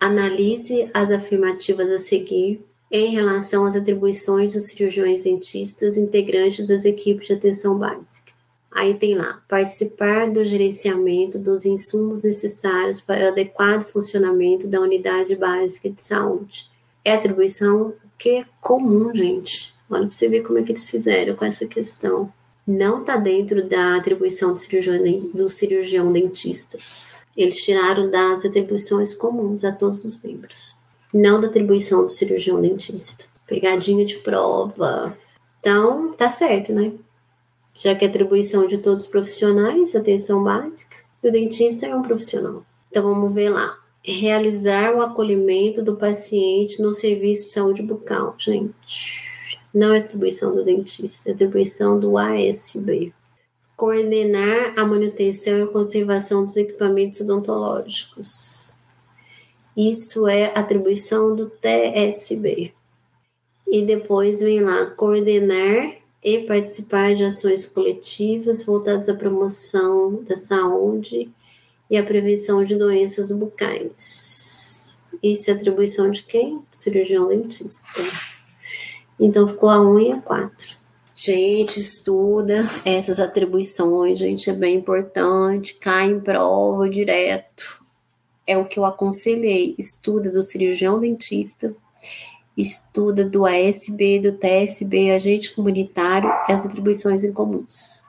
Analise as afirmativas a seguir em relação às atribuições dos cirurgiões dentistas integrantes das equipes de atenção básica. Aí tem lá, participar do gerenciamento dos insumos necessários para o adequado funcionamento da unidade básica de saúde. É atribuição que é comum, gente. Olha para você ver como é que eles fizeram com essa questão. Não está dentro da atribuição do cirurgião, do cirurgião dentista. Eles tiraram das atribuições comuns a todos os membros, não da atribuição do cirurgião dentista. Pegadinha de prova. Então, tá certo, né? Já que a atribuição de todos os profissionais, atenção básica, e o dentista é um profissional. Então, vamos ver lá. Realizar o acolhimento do paciente no serviço de saúde bucal, gente. Não é atribuição do dentista, é atribuição do ASB coordenar a manutenção e conservação dos equipamentos odontológicos. Isso é atribuição do TSB. E depois vem lá coordenar e participar de ações coletivas voltadas à promoção da saúde e à prevenção de doenças bucais. Isso é atribuição de quem? Cirurgião dentista. Então ficou a 1 e a 4. Gente, estuda essas atribuições, gente, é bem importante, cai em prova direto. É o que eu aconselhei. Estuda do cirurgião dentista, estuda do ASB, do TSB, agente comunitário, as atribuições incomuns.